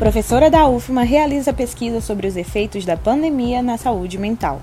Professora da UFMA realiza pesquisa sobre os efeitos da pandemia na saúde mental.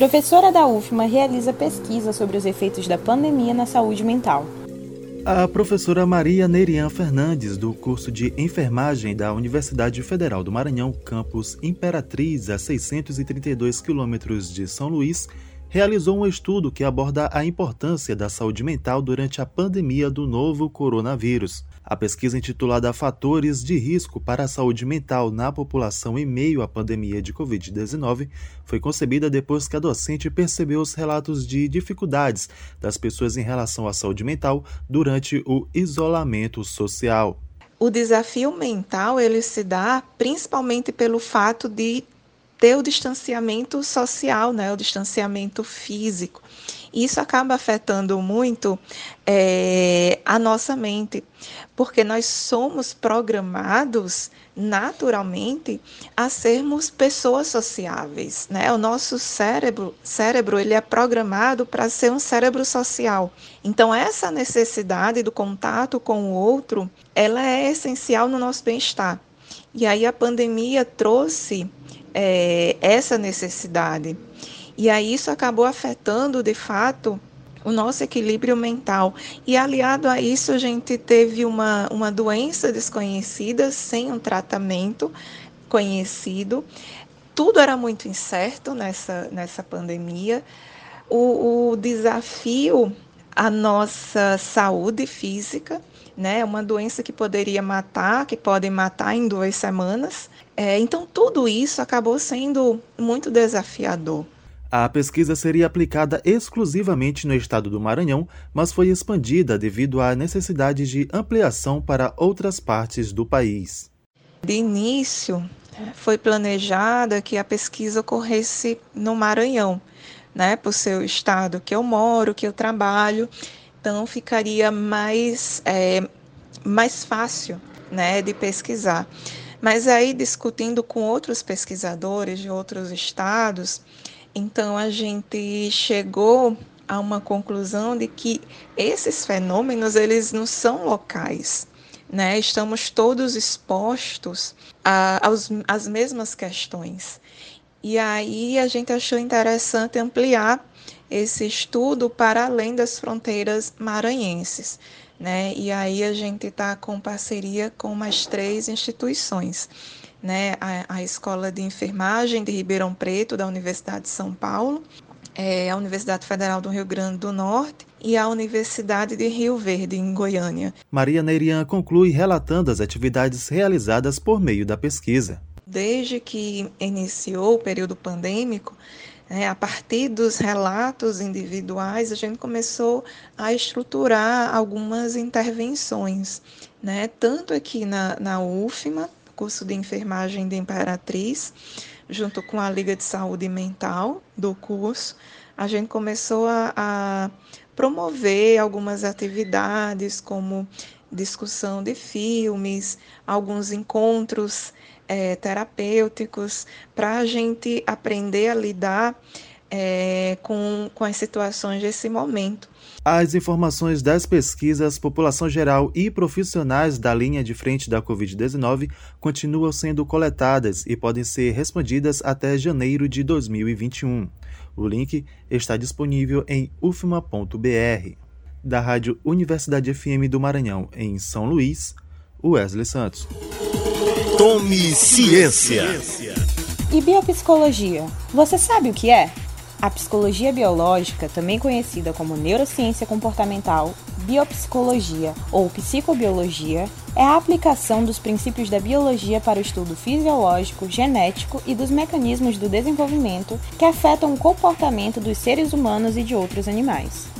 Professora da UFMA realiza pesquisa sobre os efeitos da pandemia na saúde mental. A professora Maria Nerian Fernandes, do curso de enfermagem da Universidade Federal do Maranhão, campus Imperatriz, a 632 quilômetros de São Luís, realizou um estudo que aborda a importância da saúde mental durante a pandemia do novo coronavírus. A pesquisa intitulada Fatores de Risco para a Saúde Mental na População em Meio à Pandemia de Covid-19 foi concebida depois que a docente percebeu os relatos de dificuldades das pessoas em relação à saúde mental durante o isolamento social. O desafio mental ele se dá principalmente pelo fato de ter o distanciamento social, né, o distanciamento físico. Isso acaba afetando muito é, a nossa mente, porque nós somos programados naturalmente a sermos pessoas sociáveis, né? O nosso cérebro, cérebro ele é programado para ser um cérebro social. Então essa necessidade do contato com o outro, ela é essencial no nosso bem-estar. E aí a pandemia trouxe é, essa necessidade. E aí isso acabou afetando, de fato, o nosso equilíbrio mental. E aliado a isso, a gente teve uma, uma doença desconhecida, sem um tratamento conhecido. Tudo era muito incerto nessa, nessa pandemia. O, o desafio à nossa saúde física, né? Uma doença que poderia matar, que pode matar em duas semanas. É, então, tudo isso acabou sendo muito desafiador. A pesquisa seria aplicada exclusivamente no estado do Maranhão, mas foi expandida devido à necessidade de ampliação para outras partes do país. De início, foi planejada que a pesquisa ocorresse no Maranhão, né, ser o estado que eu moro, que eu trabalho, então ficaria mais, é, mais fácil né, de pesquisar. Mas aí, discutindo com outros pesquisadores de outros estados, então a gente chegou a uma conclusão de que esses fenômenos eles não são locais, né? Estamos todos expostos às mesmas questões. E aí a gente achou interessante ampliar esse estudo para além das fronteiras maranhenses. Né? E aí a gente está com parceria com mais três instituições né, a, a Escola de Enfermagem de Ribeirão Preto, da Universidade de São Paulo, é, a Universidade Federal do Rio Grande do Norte e a Universidade de Rio Verde, em Goiânia. Maria Neirian conclui relatando as atividades realizadas por meio da pesquisa. Desde que iniciou o período pandêmico, né, a partir dos relatos individuais, a gente começou a estruturar algumas intervenções, né, tanto aqui na, na UFMA, curso de enfermagem de Imperatriz, junto com a Liga de Saúde Mental do curso, a gente começou a, a promover algumas atividades, como discussão de filmes, alguns encontros é, terapêuticos, para a gente aprender a lidar é, com, com as situações desse momento. As informações das pesquisas, população geral e profissionais da linha de frente da Covid-19 continuam sendo coletadas e podem ser respondidas até janeiro de 2021. O link está disponível em ufma.br. Da Rádio Universidade FM do Maranhão, em São Luís, Wesley Santos. Tome ciência. E biopsicologia? Você sabe o que é? A psicologia biológica, também conhecida como neurociência comportamental, biopsicologia ou psicobiologia, é a aplicação dos princípios da biologia para o estudo fisiológico, genético e dos mecanismos do desenvolvimento que afetam o comportamento dos seres humanos e de outros animais.